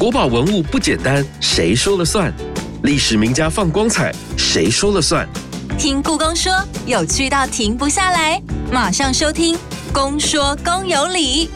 国宝文物不简单，谁说了算？历史名家放光彩，谁说了算？听故宫说，有趣到停不下来，马上收听《公说公有理》。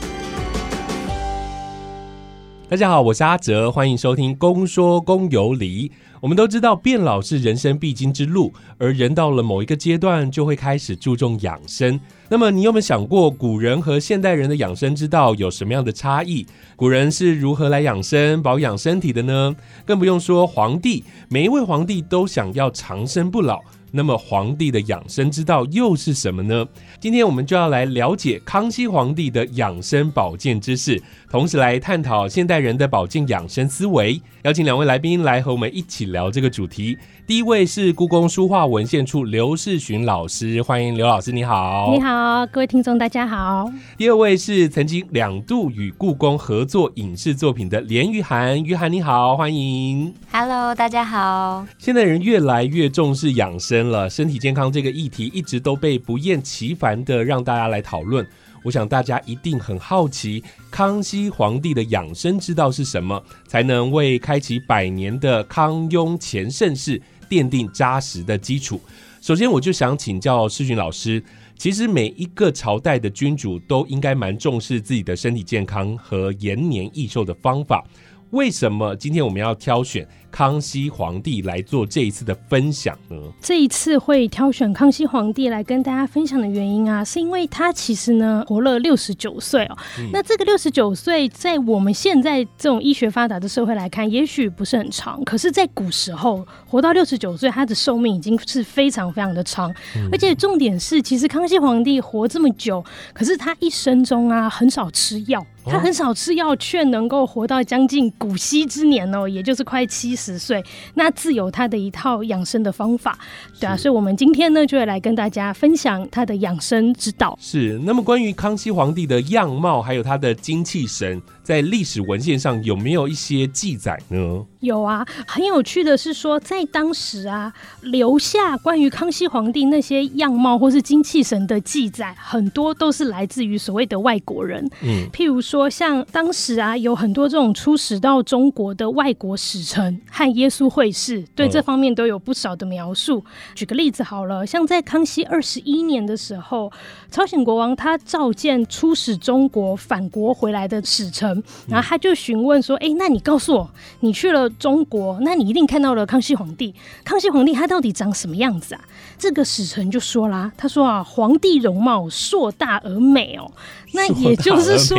大家好，我是阿哲，欢迎收听《公说公有理》。我们都知道，变老是人生必经之路，而人到了某一个阶段，就会开始注重养生。那么，你有没有想过，古人和现代人的养生之道有什么样的差异？古人是如何来养生、保养身体的呢？更不用说皇帝，每一位皇帝都想要长生不老。那么，皇帝的养生之道又是什么呢？今天我们就要来了解康熙皇帝的养生保健知识，同时来探讨现代人的保健养生思维。邀请两位来宾来和我们一起聊这个主题。第一位是故宫书画文献处刘世群老师，欢迎刘老师，你好。你好，各位听众，大家好。第二位是曾经两度与故宫合作影视作品的连玉涵，玉涵你好，欢迎。Hello，大家好。现在人越来越重视养生了，身体健康这个议题一直都被不厌其烦的让大家来讨论。我想大家一定很好奇，康熙皇帝的养生之道是什么，才能为开启百年的康雍乾盛世奠定扎实的基础。首先，我就想请教世勋老师，其实每一个朝代的君主都应该蛮重视自己的身体健康和延年益寿的方法。为什么今天我们要挑选康熙皇帝来做这一次的分享呢？这一次会挑选康熙皇帝来跟大家分享的原因啊，是因为他其实呢活了六十九岁哦。那这个六十九岁，在我们现在这种医学发达的社会来看，也许不是很长，可是，在古时候活到六十九岁，他的寿命已经是非常非常的长。而且重点是，其实康熙皇帝活这么久，可是他一生中啊很少吃药。他很少吃药，却能够活到将近古稀之年哦，也就是快七十岁。那自有他的一套养生的方法，对啊，所以我们今天呢，就会来跟大家分享他的养生之道。是，那么关于康熙皇帝的样貌，还有他的精气神。在历史文献上有没有一些记载呢？有啊，很有趣的是说，在当时啊，留下关于康熙皇帝那些样貌或是精气神的记载，很多都是来自于所谓的外国人。嗯，譬如说，像当时啊，有很多这种出使到中国的外国使臣和耶稣会士，对这方面都有不少的描述。举个例子好了，像在康熙二十一年的时候，朝鲜国王他召见出使中国返国回来的使臣。然后他就询问说：“哎，那你告诉我，你去了中国，那你一定看到了康熙皇帝。康熙皇帝他到底长什么样子啊？”这个使臣就说啦：“他说啊，皇帝容貌硕大而美哦，那也就是说，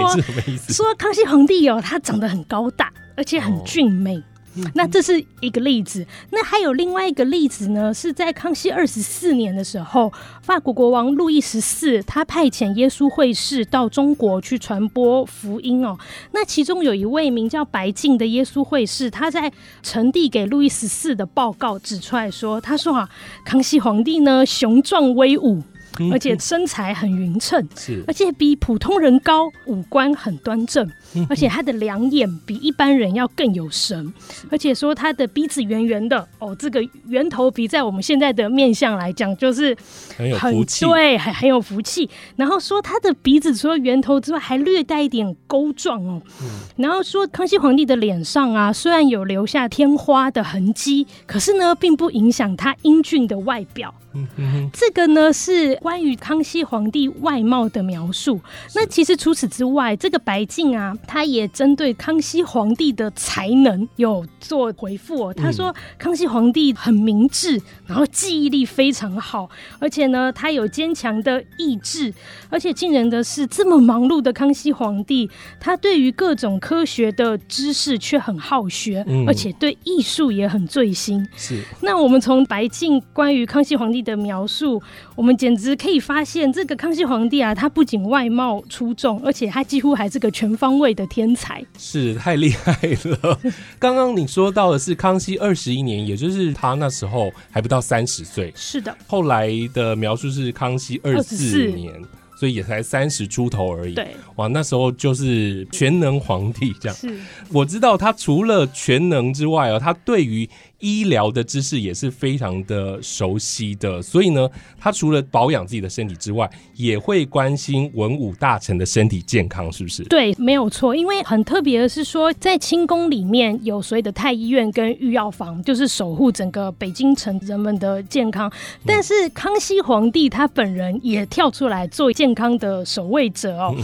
说康熙皇帝哦，他长得很高大，而且很俊美。”那这是一个例子，那还有另外一个例子呢？是在康熙二十四年的时候，法国国王路易十四他派遣耶稣会士到中国去传播福音哦。那其中有一位名叫白敬的耶稣会士，他在呈递给路易十四的报告指出来说：“他说啊，康熙皇帝呢雄壮威武。”而且身材很匀称，是，而且比普通人高，五官很端正，而且他的两眼比一般人要更有神，而且说他的鼻子圆圆的，哦，这个圆头鼻在我们现在的面相来讲，就是很有福气，对，很很有福气。然后说他的鼻子除了圆头之外，还略带一点钩状哦。然后说康熙皇帝的脸上啊，虽然有留下天花的痕迹，可是呢，并不影响他英俊的外表。这个呢是关于康熙皇帝外貌的描述。那其实除此之外，这个白敬啊，他也针对康熙皇帝的才能有做回复哦。他说，康熙皇帝很明智，然后记忆力非常好，而且呢，他有坚强的意志。而且惊人的是，这么忙碌的康熙皇帝，他对于各种科学的知识却很好学，而且对艺术也很醉心。是。那我们从白敬关于康熙皇帝。的描述，我们简直可以发现，这个康熙皇帝啊，他不仅外貌出众，而且他几乎还是个全方位的天才，是太厉害了。刚刚你说到的是康熙二十一年，也就是他那时候还不到三十岁，是的。后来的描述是康熙二十四年。所以也才三十出头而已。对，哇，那时候就是全能皇帝这样。是，我知道他除了全能之外哦，他对于医疗的知识也是非常的熟悉的，所以呢，他除了保养自己的身体之外，也会关心文武大臣的身体健康，是不是？对，没有错。因为很特别的是说，在清宫里面有所谓的太医院跟御药房，就是守护整个北京城人们的健康。但是康熙皇帝他本人也跳出来做健康的守卫者哦。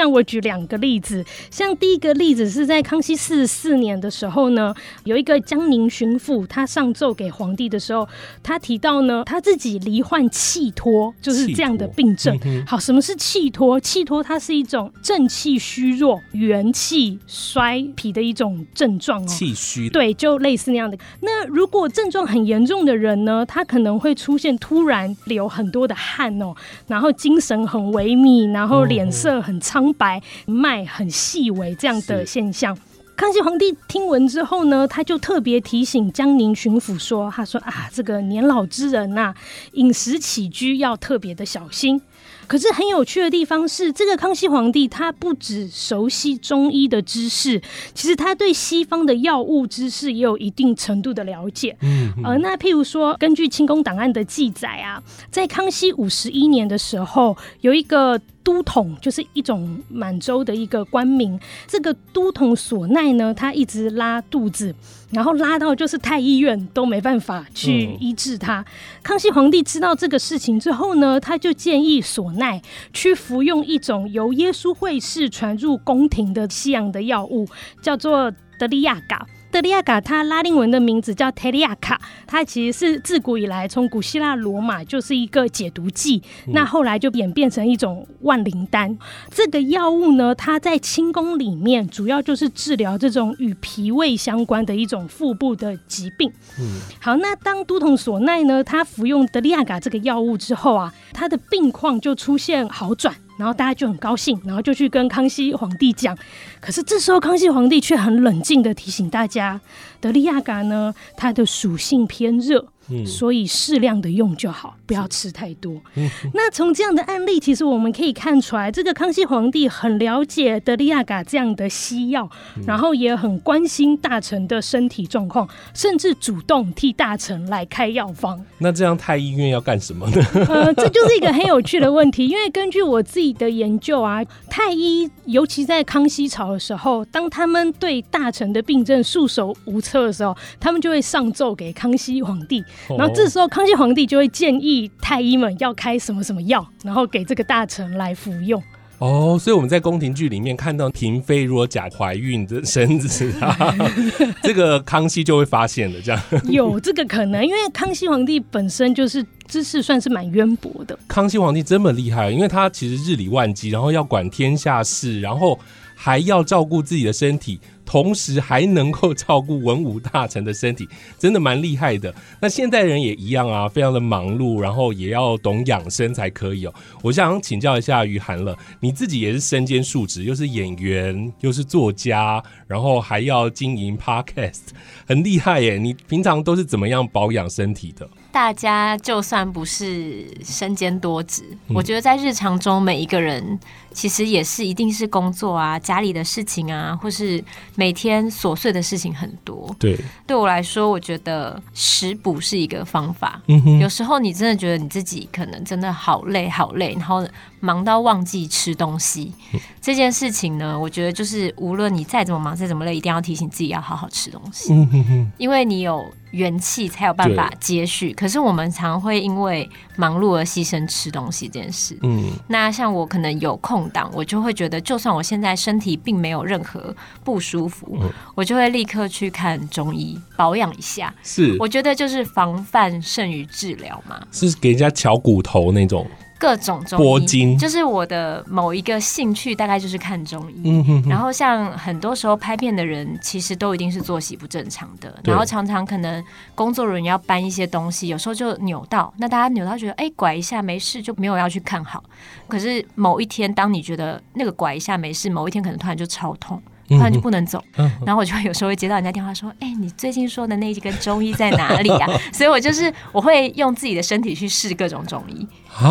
像我举两个例子，像第一个例子是在康熙四十四年的时候呢，有一个江宁巡抚，他上奏给皇帝的时候，他提到呢，他自己罹患气脱，就是这样的病症。好，什么是气脱？气脱它是一种正气虚弱、元气衰疲的一种症状哦。气虚，对，就类似那样的。那如果症状很严重的人呢，他可能会出现突然流很多的汗哦，然后精神很萎靡，然后脸色很苍。白脉很细微这样的现象，康熙皇帝听闻之后呢，他就特别提醒江宁巡抚说：“他说啊，这个年老之人呐，饮食起居要特别的小心。”可是很有趣的地方是，这个康熙皇帝他不只熟悉中医的知识，其实他对西方的药物知识也有一定程度的了解。嗯，呃，那譬如说，根据清宫档案的记载啊，在康熙五十一年的时候，有一个。都统就是一种满洲的一个官名。这个都统索奈呢，他一直拉肚子，然后拉到就是太医院都没办法去医治他。康熙皇帝知道这个事情之后呢，他就建议索奈去服用一种由耶稣会士传入宫廷的西洋的药物，叫做德利亚嘎。德利亚卡，它拉丁文的名字叫特利亚卡，它其实是自古以来从古希腊罗马就是一个解毒剂，那后来就演变成一种万灵丹。这个药物呢，它在清宫里面主要就是治疗这种与脾胃相关的一种腹部的疾病。嗯，好，那当都统索奈呢，他服用德利亚卡这个药物之后啊，他的病况就出现好转。然后大家就很高兴，然后就去跟康熙皇帝讲。可是这时候康熙皇帝却很冷静的提醒大家，德利亚嘎呢，它的属性偏热。所以适量的用就好，不要吃太多。那从这样的案例，其实我们可以看出来，这个康熙皇帝很了解德利亚嘎这样的西药，然后也很关心大臣的身体状况，甚至主动替大臣来开药方。那这样太医院要干什么呢？呃，这就是一个很有趣的问题，因为根据我自己的研究啊，太医尤其在康熙朝的时候，当他们对大臣的病症束手无策的时候，他们就会上奏给康熙皇帝。然后这时候，康熙皇帝就会建议太医们要开什么什么药，然后给这个大臣来服用。哦，所以我们在宫廷剧里面看到嫔妃如果假怀孕的身子啊，这个康熙就会发现的，这样有这个可能，因为康熙皇帝本身就是知识算是蛮渊博的。康熙皇帝这么厉害，因为他其实日理万机，然后要管天下事，然后还要照顾自己的身体。同时还能够照顾文武大臣的身体，真的蛮厉害的。那现代人也一样啊，非常的忙碌，然后也要懂养生才可以哦。我想请教一下于涵了，你自己也是身兼数职，又是演员，又是作家，然后还要经营 podcast，很厉害耶。你平常都是怎么样保养身体的？大家就算不是身兼多职，我觉得在日常中每一个人其实也是一定是工作啊、家里的事情啊，或是每天琐碎的事情很多。对，对我来说，我觉得食补是一个方法。嗯哼，有时候你真的觉得你自己可能真的好累好累，然后忙到忘记吃东西这件事情呢，我觉得就是无论你再怎么忙再怎么累，一定要提醒自己要好好吃东西。嗯哼哼，因为你有。元气才有办法接续，可是我们常会因为忙碌而牺牲吃东西这件事。嗯，那像我可能有空档，我就会觉得，就算我现在身体并没有任何不舒服，我就会立刻去看中医保养一下。是，我觉得就是防范胜于治疗嘛。是给人家敲骨头那种。各种中医，就是我的某一个兴趣，大概就是看中医。然后像很多时候拍片的人，其实都一定是作息不正常的，然后常常可能工作人员要搬一些东西，有时候就扭到，那大家扭到觉得哎拐一下没事，就没有要去看好。可是某一天，当你觉得那个拐一下没事，某一天可能突然就超痛。突然就不能走，然后我就有时候会接到人家电话说：“哎，你最近说的那几根中医在哪里啊？” 所以，我就是我会用自己的身体去试各种中医，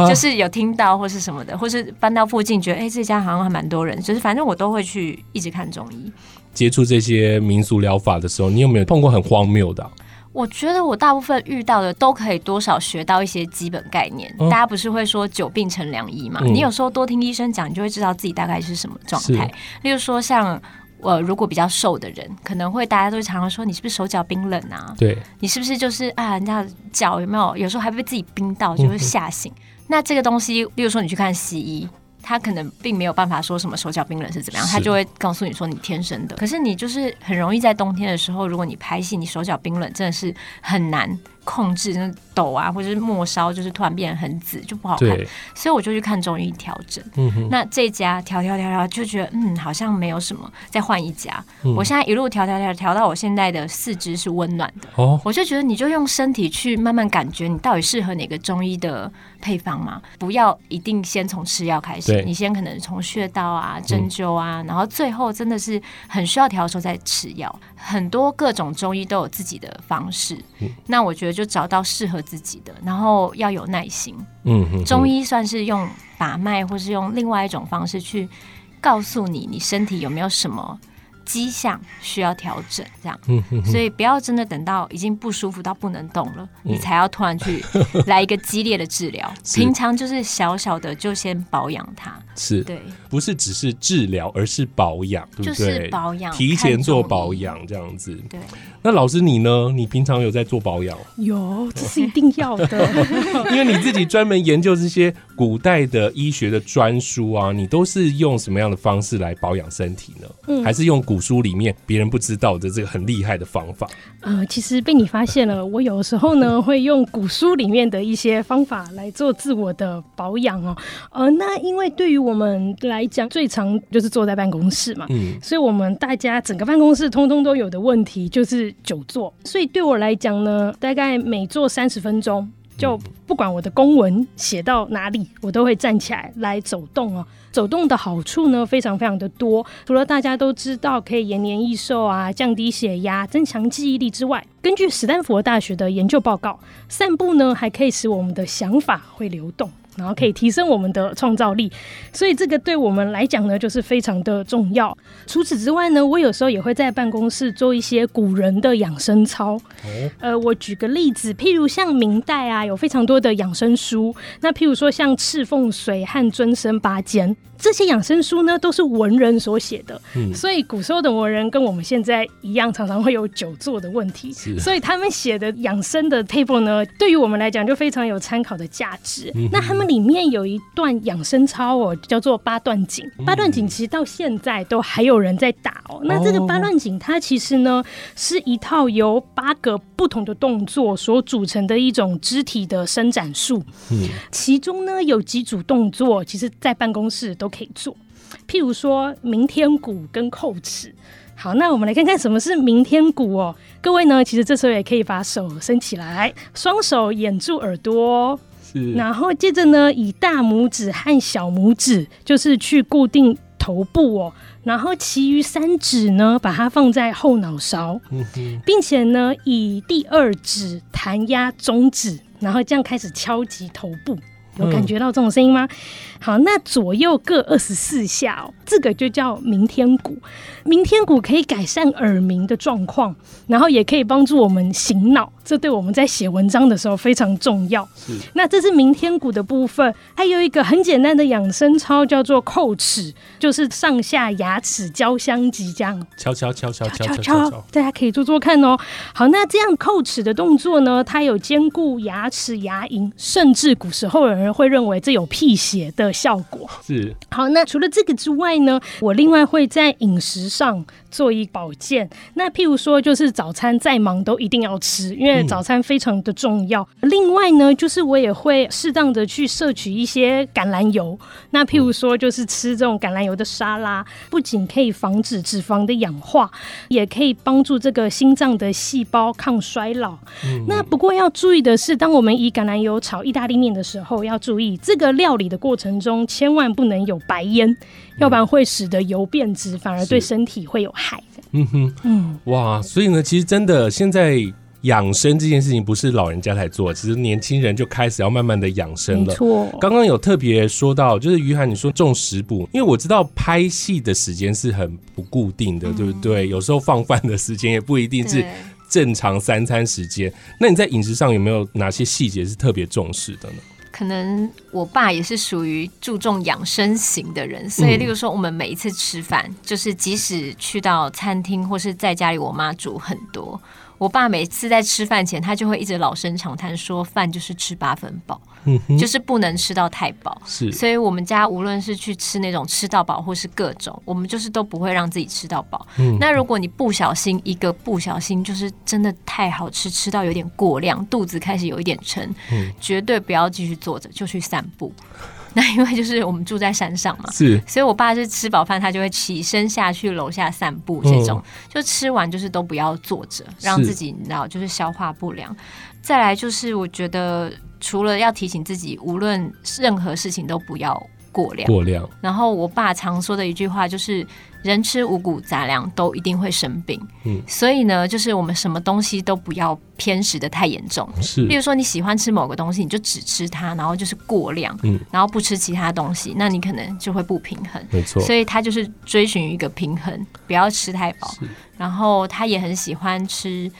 就是有听到或是什么的，或是搬到附近觉得哎这家好像还蛮多人，就是反正我都会去一直看中医。接触这些民俗疗法的时候，你有没有碰过很荒谬的？我觉得我大部分遇到的都可以多少学到一些基本概念。大家不是会说久病成良医嘛？你有时候多听医生讲，你就会知道自己大概是什么状态。例如说，像我如果比较瘦的人，可能会大家都会常常说你是不是手脚冰冷啊？对，你是不是就是啊，人家脚有没有？有时候还被自己冰到，就会吓醒。那这个东西，比如说你去看西医。他可能并没有办法说什么手脚冰冷是怎么样，他就会告诉你说你天生的。可是你就是很容易在冬天的时候，如果你拍戏，你手脚冰冷真的是很难。控制那抖啊，或者是末梢，就是突然变得很紫，就不好看。所以我就去看中医调整。那这家调调调调，就觉得嗯，好像没有什么，再换一家。我现在一路调调调调到我现在的四肢是温暖的。哦，我就觉得你就用身体去慢慢感觉，你到底适合哪个中医的配方嘛？不要一定先从吃药开始，你先可能从穴道啊、针灸啊，然后最后真的是很需要调的时候再吃药。很多各种中医都有自己的方式。那我觉得。就找到适合自己的，然后要有耐心。嗯，中医算是用把脉，或是用另外一种方式去告诉你，你身体有没有什么。迹象需要调整，这样，所以不要真的等到已经不舒服到不能动了，你才要突然去 来一个激烈的治疗。平常就是小小的，就先保养它。是对，不是只是治疗，而是保养，对不对？保养，提前做保养这样子。对。那老师你呢？你平常有在做保养？有，这是一定要的。因为你自己专门研究这些古代的医学的专书啊，你都是用什么样的方式来保养身体呢？嗯，还是用古。书里面别人不知道的这个很厉害的方法，呃，其实被你发现了。我有时候呢会用古书里面的一些方法来做自我的保养哦。呃，那因为对于我们来讲，最常就是坐在办公室嘛，嗯，所以我们大家整个办公室通通都有的问题就是久坐。所以对我来讲呢，大概每坐三十分钟，就不管我的公文写到哪里，我都会站起来来走动哦。走动的好处呢，非常非常的多。除了大家都知道可以延年益寿啊、降低血压、增强记忆力之外，根据史丹佛大学的研究报告，散步呢还可以使我们的想法会流动。然后可以提升我们的创造力，所以这个对我们来讲呢，就是非常的重要。除此之外呢，我有时候也会在办公室做一些古人的养生操。呃，我举个例子，譬如像明代啊，有非常多的养生书。那譬如说像《赤凤水》和《尊生八间》。这些养生书呢，都是文人所写的，所以古时候的文人跟我们现在一样，常常会有久坐的问题，所以他们写的养生的 table 呢，对于我们来讲就非常有参考的价值。那他们里面有一段养生操哦，叫做八段锦。八段锦其实到现在都还有人在打哦。那这个八段锦它其实呢，是一套由八个不同的动作所组成的一种肢体的伸展术。嗯，其中呢有几组动作，其实在办公室都。可以做，譬如说明天鼓跟扣齿。好，那我们来看看什么是明天鼓哦。各位呢，其实这时候也可以把手伸起来，双手掩住耳朵，是。然后接着呢，以大拇指和小拇指就是去固定头部哦，然后其余三指呢，把它放在后脑勺，并且呢，以第二指弹压中指，然后这样开始敲击头部。有感觉到这种声音吗？好，那左右各二十四下哦，这个就叫明天鼓。明天鼓可以改善耳鸣的状况，然后也可以帮助我们醒脑，这对我们在写文章的时候非常重要。是，那这是明天鼓的部分，还有一个很简单的养生操，叫做叩齿，就是上下牙齿交相击，这样敲敲敲敲敲敲敲，大家可以做做看哦。好，那这样叩齿的动作呢，它有兼顾牙齿牙龈，甚至古时候有人会认为这有辟邪的效果。是，好，那除了这个之外呢，我另外会在饮食。上做一保健，那譬如说，就是早餐再忙都一定要吃，因为早餐非常的重要。另外呢，就是我也会适当的去摄取一些橄榄油，那譬如说，就是吃这种橄榄油的沙拉，不仅可以防止脂肪的氧化，也可以帮助这个心脏的细胞抗衰老。那不过要注意的是，当我们以橄榄油炒意大利面的时候，要注意这个料理的过程中千万不能有白烟。要不然会使得油变质，反而对身体会有害。嗯哼，嗯，哇，所以呢，其实真的现在养生这件事情不是老人家才做，其实年轻人就开始要慢慢的养生了。没错，刚刚有特别说到，就是于涵你说重食补，因为我知道拍戏的时间是很不固定的，对不对？有时候放饭的时间也不一定是。正常三餐时间。那你在饮食上有没有哪些细节是特别重视的呢？可能我爸也是属于注重养生型的人，所以例如说，我们每一次吃饭，就是即使去到餐厅或是在家里，我妈煮很多。我爸每次在吃饭前，他就会一直老生常谈，说饭就是吃八分饱，就是不能吃到太饱。是，所以我们家无论是去吃那种吃到饱，或是各种，我们就是都不会让自己吃到饱。那如果你不小心一个不小心，就是真的太好吃，吃到有点过量，肚子开始有一点沉，绝对不要继续坐着，就去散步。那因为就是我们住在山上嘛，是，所以我爸是吃饱饭，他就会起身下去楼下散步，这种就吃完就是都不要坐着，让自己你知道就是消化不良。再来就是我觉得除了要提醒自己，无论任何事情都不要。过量，过量。然后我爸常说的一句话就是“人吃五谷杂粮都一定会生病”。嗯，所以呢，就是我们什么东西都不要偏食的太严重。是，例如说你喜欢吃某个东西，你就只吃它，然后就是过量，嗯，然后不吃其他东西，那你可能就会不平衡。没错，所以他就是追寻一个平衡，不要吃太饱。然后他也很喜欢吃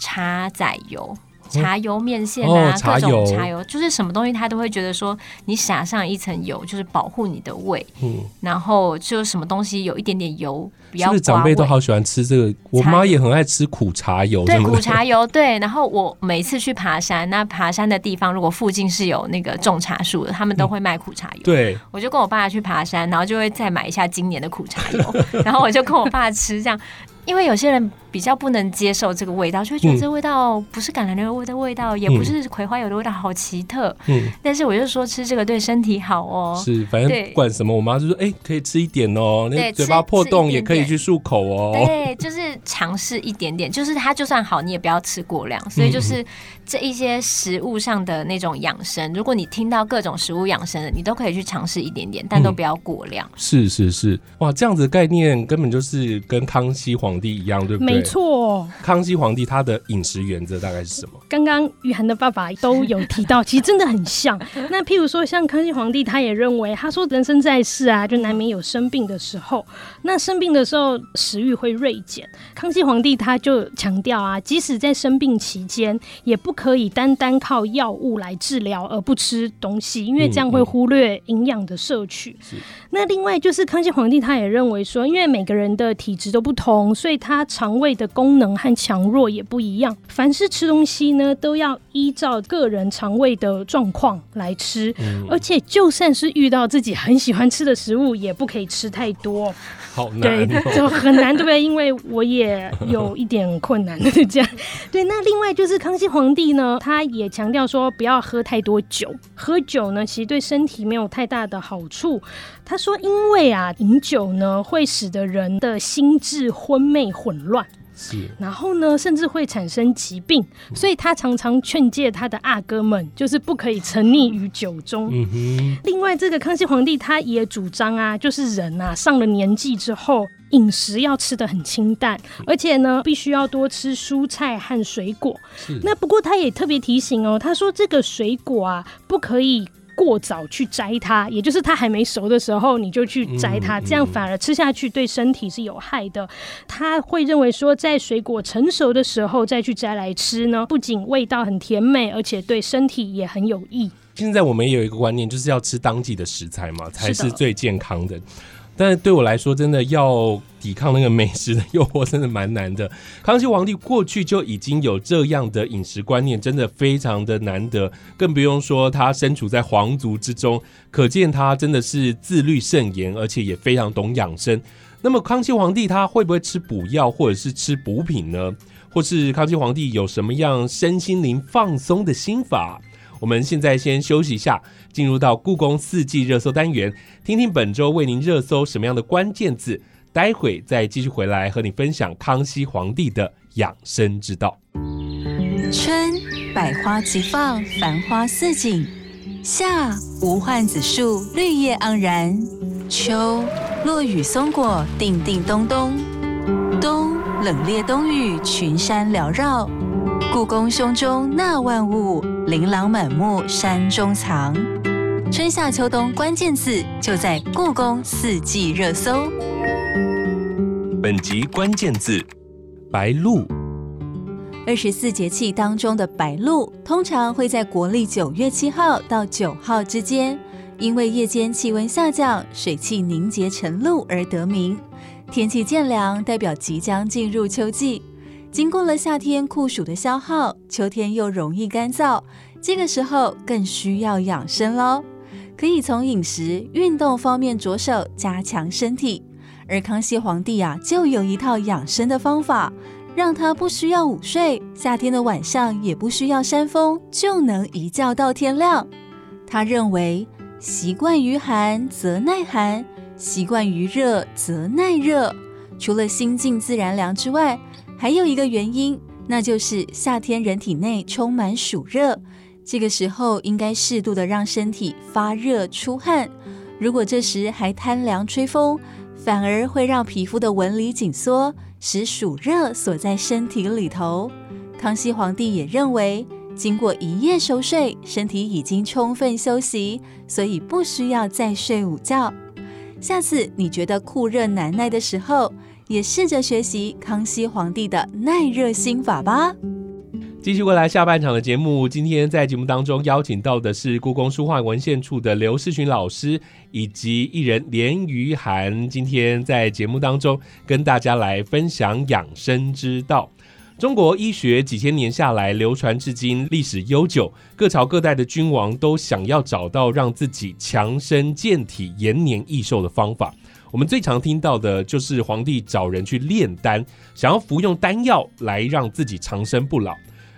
茶仔油。茶油面线啊，各种茶油，就是什么东西他都会觉得说，你撒上一层油就是保护你的胃，嗯，然后就什么东西有一点点油，比较长辈都好喜欢吃这个，我妈也很爱吃苦茶油，对苦茶油，对。然后我每次去爬山，那爬山的地方如果附近是有那个种茶树的，他们都会卖苦茶油，对。我就跟我爸去爬山，然后就会再买一下今年的苦茶油，然后我就跟我爸吃这样。因为有些人比较不能接受这个味道，就会觉得这味道不是橄榄油的味道，也不是葵花油的味道，好奇特。嗯，但是我就说吃这个对身体好哦。是，反正不管什么，我妈就说：“哎，可以吃一点哦，那嘴巴破洞也可以去漱口哦。”对，就是尝试一点点，就是它就算好，你也不要吃过量。所以就是这一些食物上的那种养生，如果你听到各种食物养生的，你都可以去尝试一点点，但都不要过量。是是是，哇，这样子的概念根本就是跟康熙皇。帝一样对不对？没错，康熙皇帝他的饮食原则大概是什么？刚刚雨涵的爸爸都有提到，其实真的很像。那譬如说，像康熙皇帝，他也认为，他说人生在世啊，就难免有生病的时候。那生病的时候，食欲会锐减。康熙皇帝他就强调啊，即使在生病期间，也不可以单单靠药物来治疗而不吃东西，因为这样会忽略营养的摄取。那另外就是康熙皇帝他也认为说，因为每个人的体质都不同，所以他肠胃的功能和强弱也不一样。凡是吃东西呢，都要依照个人肠胃的状况来吃，而且就算是遇到自己很喜欢吃的食物，也不可以吃太多。好难，对，就很难，对不对？因为我也有一点困难的这样。对，那另外就是康熙皇帝呢，他也强调说不要喝太多酒，喝酒呢其实对身体没有太大的好处。他说，因为啊，饮酒呢会使得人的心智昏昧混乱。是，然后呢，甚至会产生疾病，所以他常常劝诫他的阿哥们，就是不可以沉溺于酒中。另外，这个康熙皇帝他也主张啊，就是人啊上了年纪之后，饮食要吃的很清淡，而且呢，必须要多吃蔬菜和水果。那不过他也特别提醒哦，他说这个水果啊，不可以。过早去摘它，也就是它还没熟的时候，你就去摘它，这样反而吃下去对身体是有害的。他会认为说，在水果成熟的时候再去摘来吃呢，不仅味道很甜美，而且对身体也很有益。现在我们也有一个观念，就是要吃当季的食材嘛，才是最健康的。但是对我来说，真的要抵抗那个美食的诱惑，真的蛮难的。康熙皇帝过去就已经有这样的饮食观念，真的非常的难得，更不用说他身处在皇族之中，可见他真的是自律甚严，而且也非常懂养生。那么康熙皇帝他会不会吃补药或者是吃补品呢？或是康熙皇帝有什么样身心灵放松的心法？我们现在先休息一下，进入到故宫四季热搜单元，听听本周为您热搜什么样的关键字。待会再继续回来和你分享康熙皇帝的养生之道。春百花齐放，繁花似锦；夏无患子树，绿叶盎然；秋落雨松果，叮叮咚咚；冬冷冽冬雨，群山缭绕。故宫胸中纳万物，琳琅满目山中藏。春夏秋冬关键字就在故宫四季热搜。本集关键字：白露。二十四节气当中的白露，通常会在国历九月七号到九号之间，因为夜间气温下降，水汽凝结成露而得名。天气渐凉，代表即将进入秋季。经过了夏天酷暑的消耗，秋天又容易干燥，这个时候更需要养生喽。可以从饮食、运动方面着手加强身体。而康熙皇帝啊，就有一套养生的方法。让他不需要午睡，夏天的晚上也不需要扇风，就能一觉到天亮。他认为，习惯于寒则耐寒，习惯于热则耐热。除了心静自然凉之外，还有一个原因，那就是夏天人体内充满暑热，这个时候应该适度的让身体发热出汗。如果这时还贪凉吹风，反而会让皮肤的纹理紧缩。使暑热锁在身体里头。康熙皇帝也认为，经过一夜熟睡，身体已经充分休息，所以不需要再睡午觉。下次你觉得酷热难耐的时候，也试着学习康熙皇帝的耐热心法吧。继续过来下半场的节目，今天在节目当中邀请到的是故宫书画文献处的刘世群老师，以及艺人连于涵。今天在节目当中跟大家来分享养生之道。中国医学几千年下来流传至今，历史悠久，各朝各代的君王都想要找到让自己强身健体、延年益寿的方法。我们最常听到的就是皇帝找人去炼丹，想要服用丹药来让自己长生不老。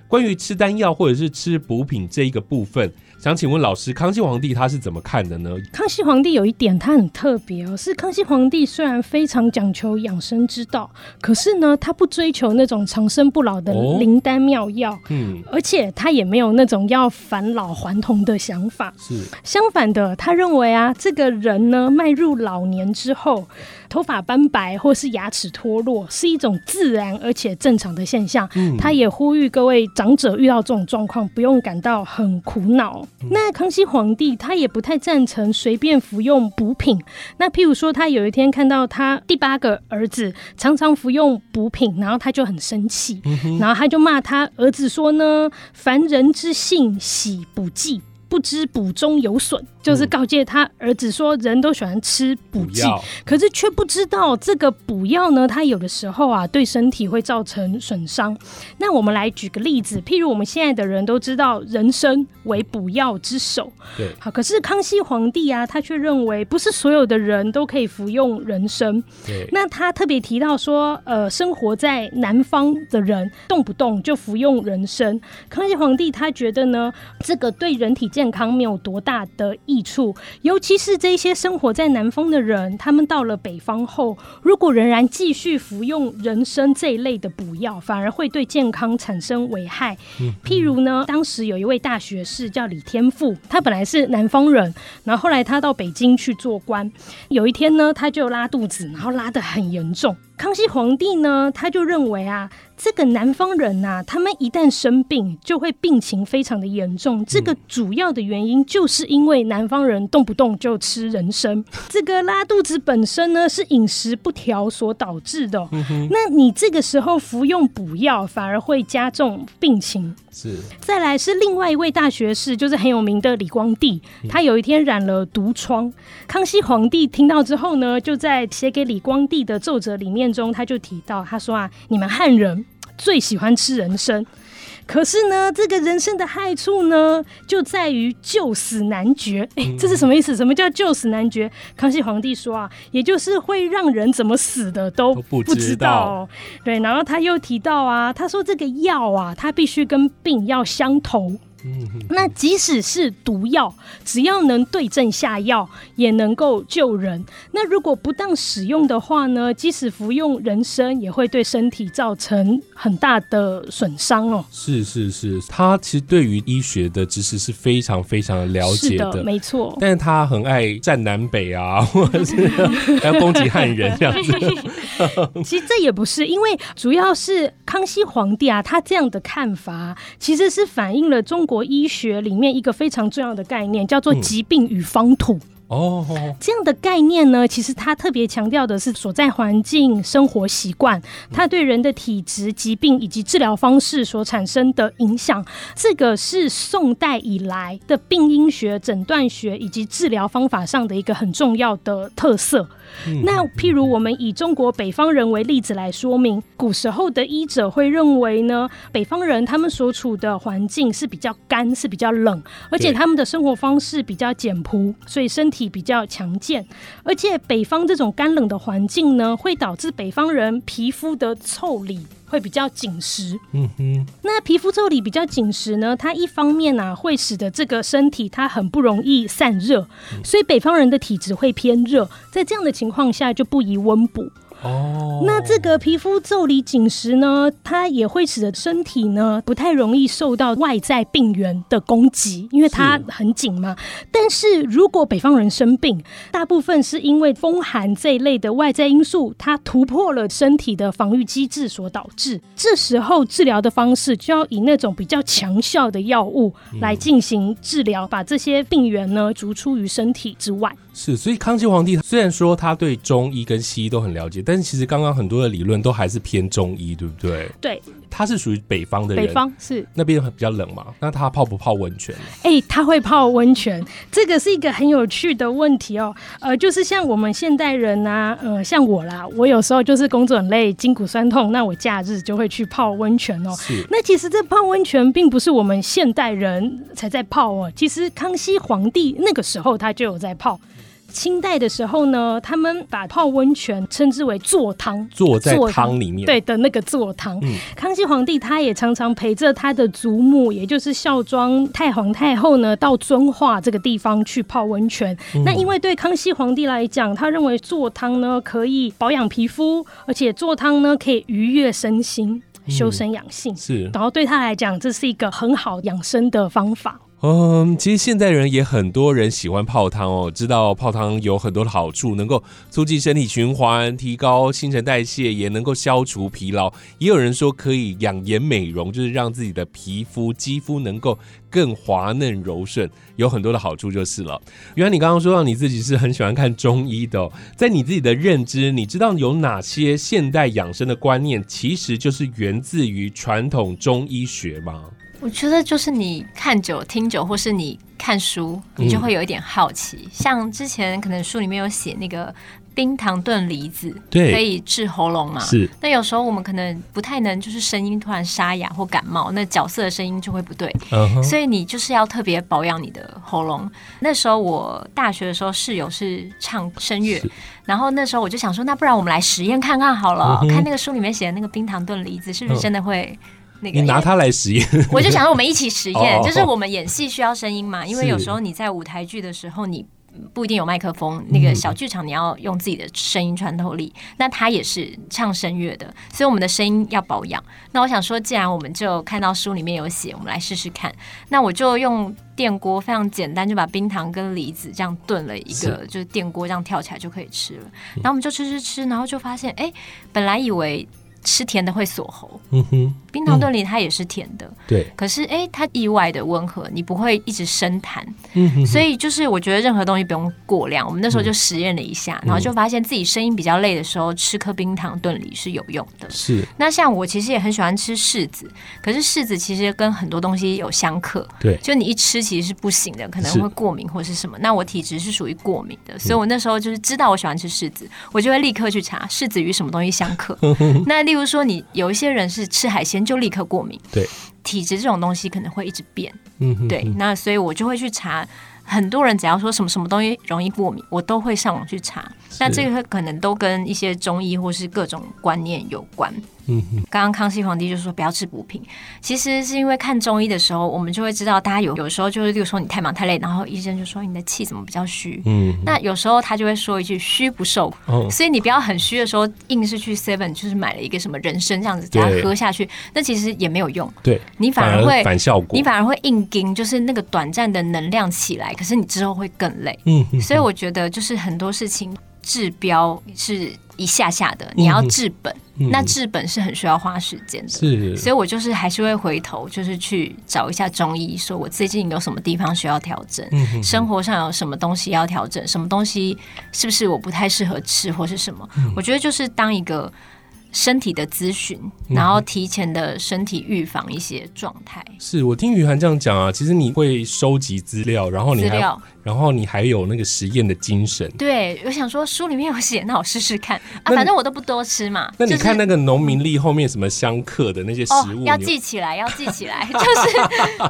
关于吃丹药或者是吃补品这一个部分。想请问老师，康熙皇帝他是怎么看的呢？康熙皇帝有一点他很特别哦，是康熙皇帝虽然非常讲求养生之道，可是呢，他不追求那种长生不老的灵丹妙药，嗯，而且他也没有那种要返老还童的想法。是相反的，他认为啊，这个人呢，迈入老年之后，头发斑白或是牙齿脱落，是一种自然而且正常的现象。嗯，他也呼吁各位长者遇到这种状况，不用感到很苦恼。那康熙皇帝他也不太赞成随便服用补品。那譬如说，他有一天看到他第八个儿子常常服用补品，然后他就很生气，然后他就骂他儿子说呢：“凡人之性，喜补剂。”不知补中有损，就是告诫他儿子说，人都喜欢吃补剂，可是却不知道这个补药呢，它有的时候啊，对身体会造成损伤。那我们来举个例子，譬如我们现在的人都知道人参为补药之首，对，好，可是康熙皇帝啊，他却认为不是所有的人都可以服用人参。对，那他特别提到说，呃，生活在南方的人动不动就服用人参，康熙皇帝他觉得呢，这个对人体健健康没有多大的益处，尤其是这些生活在南方的人，他们到了北方后，如果仍然继续服用人参这一类的补药，反而会对健康产生危害。譬如呢，当时有一位大学士叫李天富，他本来是南方人，然后后来他到北京去做官，有一天呢，他就拉肚子，然后拉得很严重。康熙皇帝呢，他就认为啊。这个南方人呐，他们一旦生病，就会病情非常的严重。这个主要的原因就是因为南方人动不动就吃人参。这个拉肚子本身呢，是饮食不调所导致的。那你这个时候服用补药，反而会加重病情。是。再来是另外一位大学士，就是很有名的李光地。他有一天染了毒疮，康熙皇帝听到之后呢，就在写给李光地的奏折里面中，他就提到，他说啊，你们汉人。最喜欢吃人参，可是呢，这个人参的害处呢，就在于救死难绝。哎，这是什么意思？什么叫救死难绝？康熙皇帝说啊，也就是会让人怎么死的都不知道。对，然后他又提到啊，他说这个药啊，它必须跟病要相投。那即使是毒药，只要能对症下药，也能够救人。那如果不当使用的话呢？即使服用人参，也会对身体造成很大的损伤哦。是是是，他其实对于医学的知识是非常非常的了解的，没错。但是他很爱战南北啊，或者是还 要攻击汉人这样子。其实这也不是，因为主要是康熙皇帝啊，他这样的看法，其实是反映了中。国医学里面一个非常重要的概念叫做疾病与方土。哦，这样的概念呢，其实它特别强调的是所在环境、生活习惯，它对人的体质、疾病以及治疗方式所产生的影响。这个是宋代以来的病因学、诊断学以及治疗方法上的一个很重要的特色。那譬如我们以中国北方人为例子来说明，古时候的医者会认为呢，北方人他们所处的环境是比较干，是比较冷，而且他们的生活方式比较简朴，所以身体。体比较强健，而且北方这种干冷的环境呢，会导致北方人皮肤的腠理会比较紧实。嗯哼，那皮肤腠理比较紧实呢，它一方面呢会使得这个身体它很不容易散热，所以北方人的体质会偏热，在这样的情况下就不宜温补。哦，那这个皮肤腠理紧实呢，它也会使得身体呢不太容易受到外在病源的攻击，因为它很紧嘛。但是如果北方人生病，大部分是因为风寒这一类的外在因素，它突破了身体的防御机制所导致。这时候治疗的方式就要以那种比较强效的药物来进行治疗，把这些病源呢逐出于身体之外。是，所以康熙皇帝虽然说他对中医跟西医都很了解，但是其实刚刚很多的理论都还是偏中医，对不对？对，他是属于北方的人，北方是那边比较冷嘛？那他泡不泡温泉？哎，他会泡温泉，这个是一个很有趣的问题哦。呃，就是像我们现代人啊，呃，像我啦，我有时候就是工作很累，筋骨酸痛，那我假日就会去泡温泉哦。是，那其实这泡温泉并不是我们现代人才在泡哦，其实康熙皇帝那个时候他就有在泡。清代的时候呢，他们把泡温泉称之为坐汤，坐在汤里面，对的那个坐汤。康熙皇帝他也常常陪着他的祖母，也就是孝庄太皇太后呢，到遵化这个地方去泡温泉。那因为对康熙皇帝来讲，他认为坐汤呢可以保养皮肤，而且坐汤呢可以愉悦身心、修身养性。是，然后对他来讲，这是一个很好养生的方法。嗯，其实现代人也很多人喜欢泡汤哦，知道泡汤有很多的好处，能够促进身体循环，提高新陈代谢，也能够消除疲劳。也有人说可以养颜美容，就是让自己的皮肤、肌肤能够更滑嫩柔顺，有很多的好处就是了。原来你刚刚说到你自己是很喜欢看中医的，在你自己的认知，你知道有哪些现代养生的观念，其实就是源自于传统中医学吗？我觉得就是你看久、听久，或是你看书，你就会有一点好奇。像之前可能书里面有写那个冰糖炖梨子，对，可以治喉咙嘛。是。那有时候我们可能不太能，就是声音突然沙哑或感冒，那角色的声音就会不对。嗯。所以你就是要特别保养你的喉咙。那时候我大学的时候室友是唱声乐，然后那时候我就想说，那不然我们来实验看看好了，看那个书里面写的那个冰糖炖梨子是不是真的会。你拿它来实验，我就想说我们一起实验，就是我们演戏需要声音嘛，因为有时候你在舞台剧的时候，你不一定有麦克风，那个小剧场你要用自己的声音穿透力。那他也是唱声乐的，所以我们的声音要保养。那我想说，既然我们就看到书里面有写，我们来试试看。那我就用电锅非常简单，就把冰糖跟梨子这样炖了一个，就是电锅这样跳起来就可以吃了。然后我们就吃吃吃，然后就发现，哎，本来以为。吃甜的会锁喉，嗯哼，冰糖炖梨它也是甜的，对。可是哎，它意外的温和，你不会一直生痰，嗯哼。所以就是我觉得任何东西不用过量。我们那时候就实验了一下，然后就发现自己声音比较累的时候，吃颗冰糖炖梨是有用的。是。那像我其实也很喜欢吃柿子，可是柿子其实跟很多东西有相克，对。就你一吃其实是不行的，可能会过敏或是什么。那我体质是属于过敏的，所以我那时候就是知道我喜欢吃柿子，我就会立刻去查柿子与什么东西相克。那例如说，你有一些人是吃海鲜就立刻过敏，对，体质这种东西可能会一直变，嗯，对，那所以我就会去查，很多人只要说什么什么东西容易过敏，我都会上网去查，那这个可能都跟一些中医或是各种观念有关。嗯，刚刚康熙皇帝就说不要吃补品，其实是因为看中医的时候，我们就会知道，大家有有时候就是，例如说你太忙太累，然后医生就说你的气怎么比较虚，嗯，那有时候他就会说一句虚不受，所以你不要很虚的时候硬是去 Seven 就是买了一个什么人参这样子给他喝下去，那其实也没有用，对。你反而会反效果，你反而会硬盯，就是那个短暂的能量起来，可是你之后会更累，嗯，所以我觉得就是很多事情治标是。一下下的，你要治本，那治本是很需要花时间的。是，所以我就是还是会回头，就是去找一下中医，说我最近有什么地方需要调整，生活上有什么东西要调整，什么东西是不是我不太适合吃，或是什么？我觉得就是当一个。身体的咨询，然后提前的身体预防一些状态。是我听雨涵这样讲啊，其实你会收集资料，然后你还。然后你还有那个实验的精神，对，我想说书里面有写，那我试试看啊，反正我都不多吃嘛。那你看那个农民历后面什么相克的那些食物，要记起来，要记起来，就是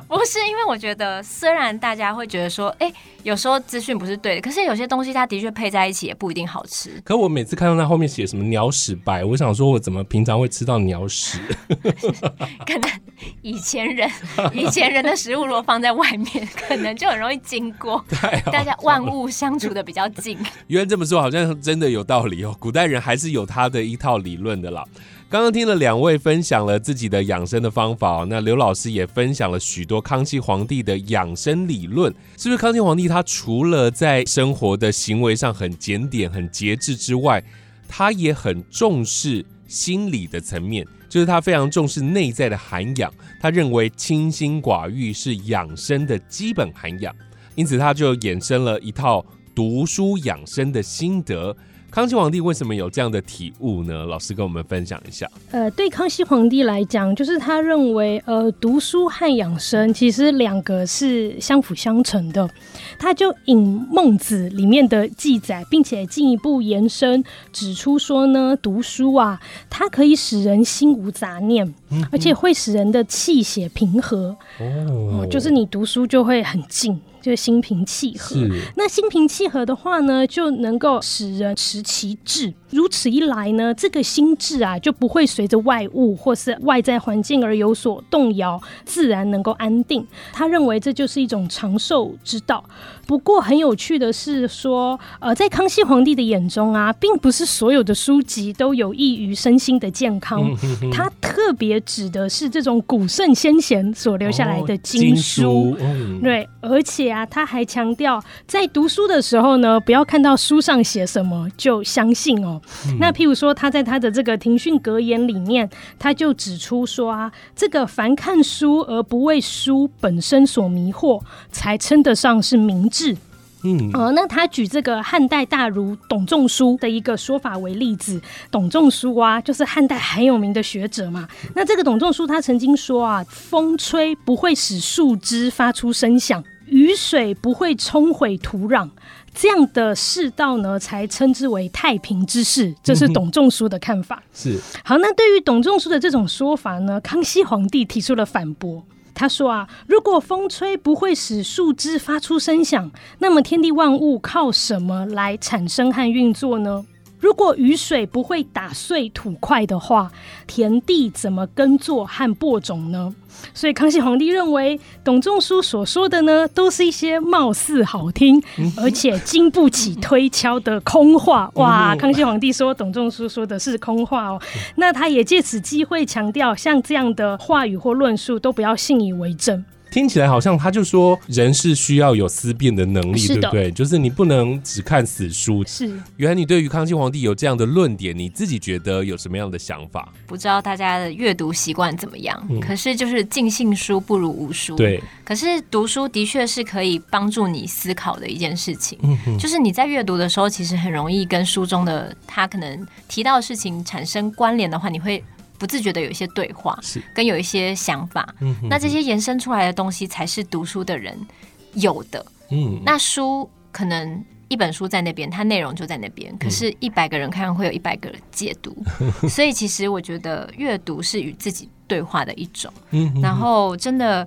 不是因为我觉得，虽然大家会觉得说，哎，有时候资讯不是对的，可是有些东西它的确配在一起也不一定好吃。可我每次看到那后面写什么鸟屎白，我想说我怎么平常会吃到鸟屎？可能以前人以前人的食物如果放在外面，可能就很容易经过。大家万物相处的比较近，原来这么说好像真的有道理哦。古代人还是有他的一套理论的啦。刚刚听了两位分享了自己的养生的方法，那刘老师也分享了许多康熙皇帝的养生理论。是不是康熙皇帝他除了在生活的行为上很检点、很节制之外，他也很重视心理的层面，就是他非常重视内在的涵养。他认为清心寡欲是养生的基本涵养。因此，他就衍生了一套读书养生的心得。康熙皇帝为什么有这样的体悟呢？老师跟我们分享一下。呃，对康熙皇帝来讲，就是他认为，呃，读书和养生其实两个是相辅相成的。他就引孟子里面的记载，并且进一步延伸指出说呢，读书啊，它可以使人心无杂念，而且会使人的气血平和。哦，就是你读书就会很静。就心平气和，那心平气和的话呢，就能够使人持其志。如此一来呢，这个心智啊就不会随着外物或是外在环境而有所动摇，自然能够安定。他认为这就是一种长寿之道。不过很有趣的是说，呃，在康熙皇帝的眼中啊，并不是所有的书籍都有益于身心的健康。他特别指的是这种古圣先贤所留下来的经书。对，而且啊，他还强调，在读书的时候呢，不要看到书上写什么就相信哦。那譬如说，他在他的这个庭训格言里面，他就指出说啊，这个凡看书而不为书本身所迷惑，才称得上是明智。嗯，呃，那他举这个汉代大儒董仲舒的一个说法为例子。董仲舒啊，就是汉代很有名的学者嘛。那这个董仲舒他曾经说啊，风吹不会使树枝发出声响，雨水不会冲毁土壤。这样的世道呢，才称之为太平之世。这是董仲舒的看法。是好，那对于董仲舒的这种说法呢，康熙皇帝提出了反驳。他说啊，如果风吹不会使树枝发出声响，那么天地万物靠什么来产生和运作呢？如果雨水不会打碎土块的话，田地怎么耕作和播种呢？所以康熙皇帝认为董仲舒所说的呢，都是一些貌似好听，而且经不起推敲的空话。哇！康熙皇帝说董仲舒说的是空话哦，那他也借此机会强调，像这样的话语或论述都不要信以为真。听起来好像他就说人是需要有思辨的能力，对不对？就是你不能只看死书。是，原来你对于康熙皇帝有这样的论点，你自己觉得有什么样的想法？不知道大家的阅读习惯怎么样？可是就是尽信书不如无书。对。可是读书的确是可以帮助你思考的一件事情。嗯就是你在阅读的时候，其实很容易跟书中的他可能提到的事情产生关联的话，你会。不自觉的有一些对话，是跟有一些想法，那这些延伸出来的东西才是读书的人有的。嗯，那书可能一本书在那边，它内容就在那边，可是一百个人看会有一百个解读，所以其实我觉得阅读是与自己对话的一种。嗯，然后真的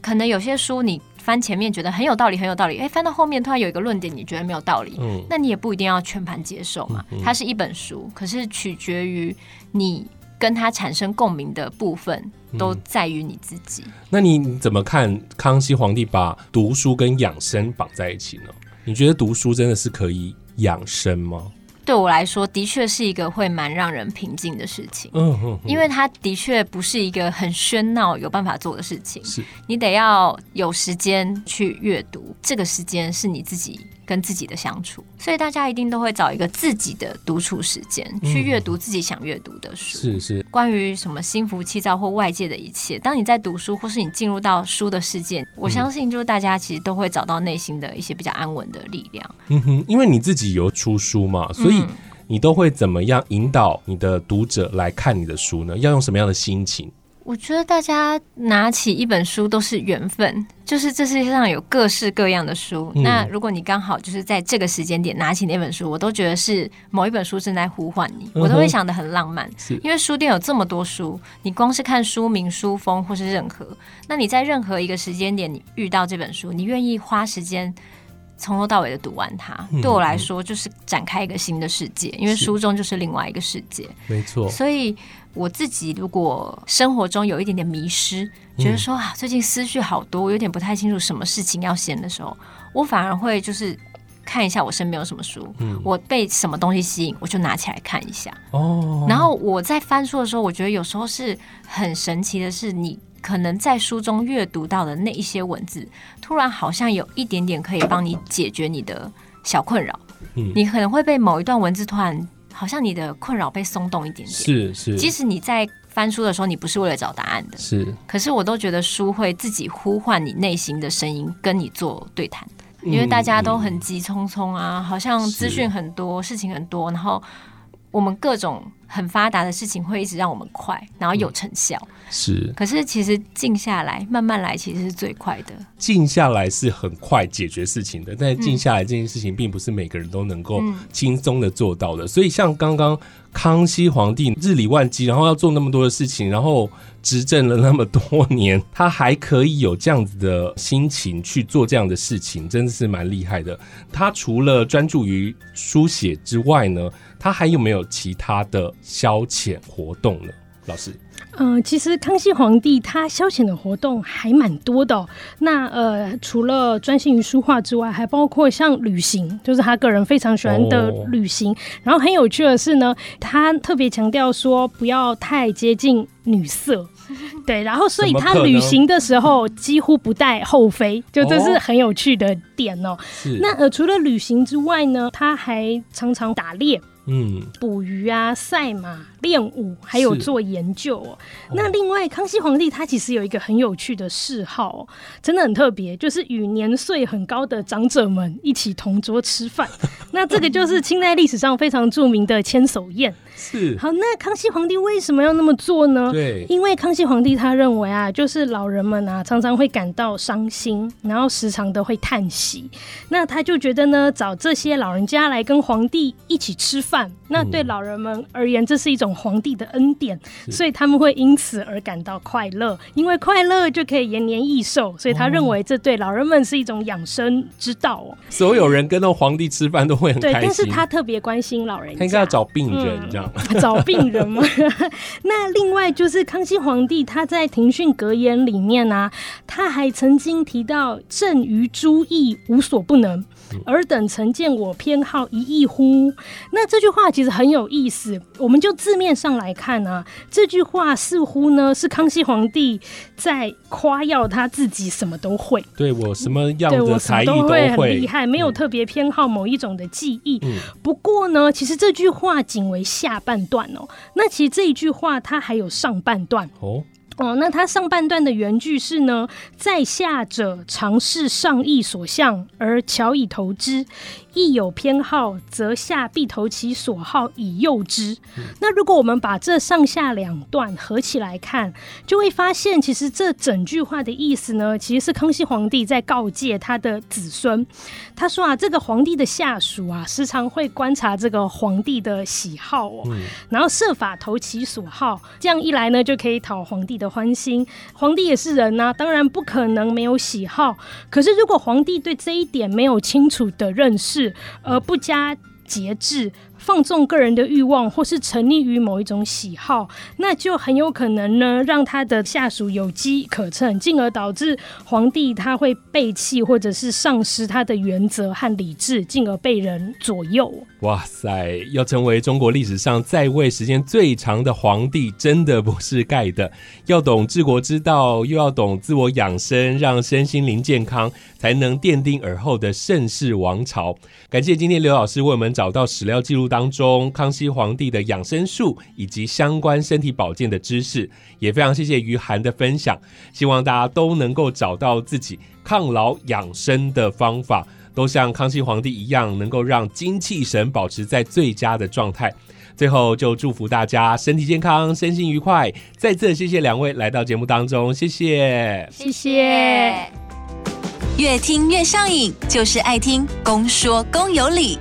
可能有些书你翻前面觉得很有道理，很有道理，哎，翻到后面突然有一个论点你觉得没有道理，嗯，那你也不一定要全盘接受嘛。它是一本书，可是取决于你。跟他产生共鸣的部分都在于你自己。那你怎么看康熙皇帝把读书跟养生绑在一起呢？你觉得读书真的是可以养生吗？对我来说，的确是一个会蛮让人平静的事情。嗯嗯，因为它的确不是一个很喧闹有办法做的事情。是你得要有时间去阅读，这个时间是你自己跟自己的相处，所以大家一定都会找一个自己的独处时间，去阅读自己想阅读的书。是是，关于什么心浮气躁或外界的一切，当你在读书，或是你进入到书的世界，我相信就是大家其实都会找到内心的一些比较安稳的力量。嗯哼，因为你自己有出书嘛，所以你都会怎么样引导你的读者来看你的书呢？要用什么样的心情？我觉得大家拿起一本书都是缘分，就是这世界上有各式各样的书。那如果你刚好就是在这个时间点拿起那本书，我都觉得是某一本书正在呼唤你，我都会想的很浪漫。因为书店有这么多书，你光是看书名、书封或是任何，那你在任何一个时间点你遇到这本书，你愿意花时间从头到尾的读完它，对我来说就是展开一个新的世界，因为书中就是另外一个世界。没错，所以。我自己如果生活中有一点点迷失，觉得说啊，最近思绪好多，我有点不太清楚什么事情要先的时候，我反而会就是看一下我身边有什么书，我被什么东西吸引，我就拿起来看一下。哦，然后我在翻书的时候，我觉得有时候是很神奇的，是你可能在书中阅读到的那一些文字，突然好像有一点点可以帮你解决你的小困扰。嗯，你可能会被某一段文字突然。好像你的困扰被松动一点点，是是。即使你在翻书的时候，你不是为了找答案的，是。可是我都觉得书会自己呼唤你内心的声音，跟你做对谈。因为大家都很急匆匆啊，好像资讯很多，事情很多，然后我们各种。很发达的事情会一直让我们快，然后有成效。是，可是其实静下来，慢慢来，其实是最快的。静下来是很快解决事情的，但静下来这件事情，并不是每个人都能够轻松的做到的。所以，像刚刚康熙皇帝日理万机，然后要做那么多的事情，然后执政了那么多年，他还可以有这样子的心情去做这样的事情，真的是蛮厉害的。他除了专注于书写之外呢？他还有没有其他的消遣活动呢？老师，嗯，其实康熙皇帝他消遣的活动还蛮多的。那呃，除了专心于书画之外，还包括像旅行，就是他个人非常喜欢的旅行。然后很有趣的是呢，他特别强调说不要太接近女色。对，然后所以他旅行的时候几乎不带后妃，就这是 很有趣的点哦。那呃，除了旅行之外呢，他还常常打猎。嗯，捕鱼啊，赛马。练武还有做研究哦。那另外，康熙皇帝他其实有一个很有趣的嗜好，真的很特别，就是与年岁很高的长者们一起同桌吃饭。那这个就是清代历史上非常著名的千叟宴。是。好，那康熙皇帝为什么要那么做呢？对，因为康熙皇帝他认为啊，就是老人们啊常常会感到伤心，然后时常的会叹息。那他就觉得呢，找这些老人家来跟皇帝一起吃饭，那对老人们而言，这是一种。皇帝的恩典，所以他们会因此而感到快乐，因为快乐就可以延年益寿，所以他认为这对老人们是一种养生之道哦。所有人跟到皇帝吃饭都会很开心，但是他特别关心老人，他应该要找病人这样，找病人吗？那另外就是康熙皇帝他在庭训格言里面呢，他还曾经提到“朕于诸义无所不能”。尔等曾见我偏好一意乎？那这句话其实很有意思。我们就字面上来看呢，这句话似乎呢是康熙皇帝在夸耀他自己什么都会。对我什么样的才艺都会很厉害，没有特别偏好某一种的技艺。不过呢，其实这句话仅为下半段哦。那其实这一句话它还有上半段哦。哦，那它上半段的原句是呢，在下者尝试上意所向而巧以投之。亦有偏好，则下必投其所好以诱之。那如果我们把这上下两段合起来看，就会发现，其实这整句话的意思呢，其实是康熙皇帝在告诫他的子孙。他说啊，这个皇帝的下属啊，时常会观察这个皇帝的喜好哦，然后设法投其所好，这样一来呢，就可以讨皇帝的欢心。皇帝也是人呐，当然不可能没有喜好。可是如果皇帝对这一点没有清楚的认识，而不加节制。放纵个人的欲望，或是沉溺于某一种喜好，那就很有可能呢，让他的下属有机可乘，进而导致皇帝他会背弃或者是丧失他的原则和理智，进而被人左右。哇塞，要成为中国历史上在位时间最长的皇帝，真的不是盖的。要懂治国之道，又要懂自我养生，让身心灵健康，才能奠定尔后的盛世王朝。感谢今天刘老师为我们找到史料记录当中康熙皇帝的养生术以及相关身体保健的知识，也非常谢谢于涵的分享。希望大家都能够找到自己抗老养生的方法。都像康熙皇帝一样，能够让精气神保持在最佳的状态。最后，就祝福大家身体健康，身心愉快。再次谢谢两位来到节目当中，谢谢，谢谢。越听越上瘾，就是爱听公说公有理。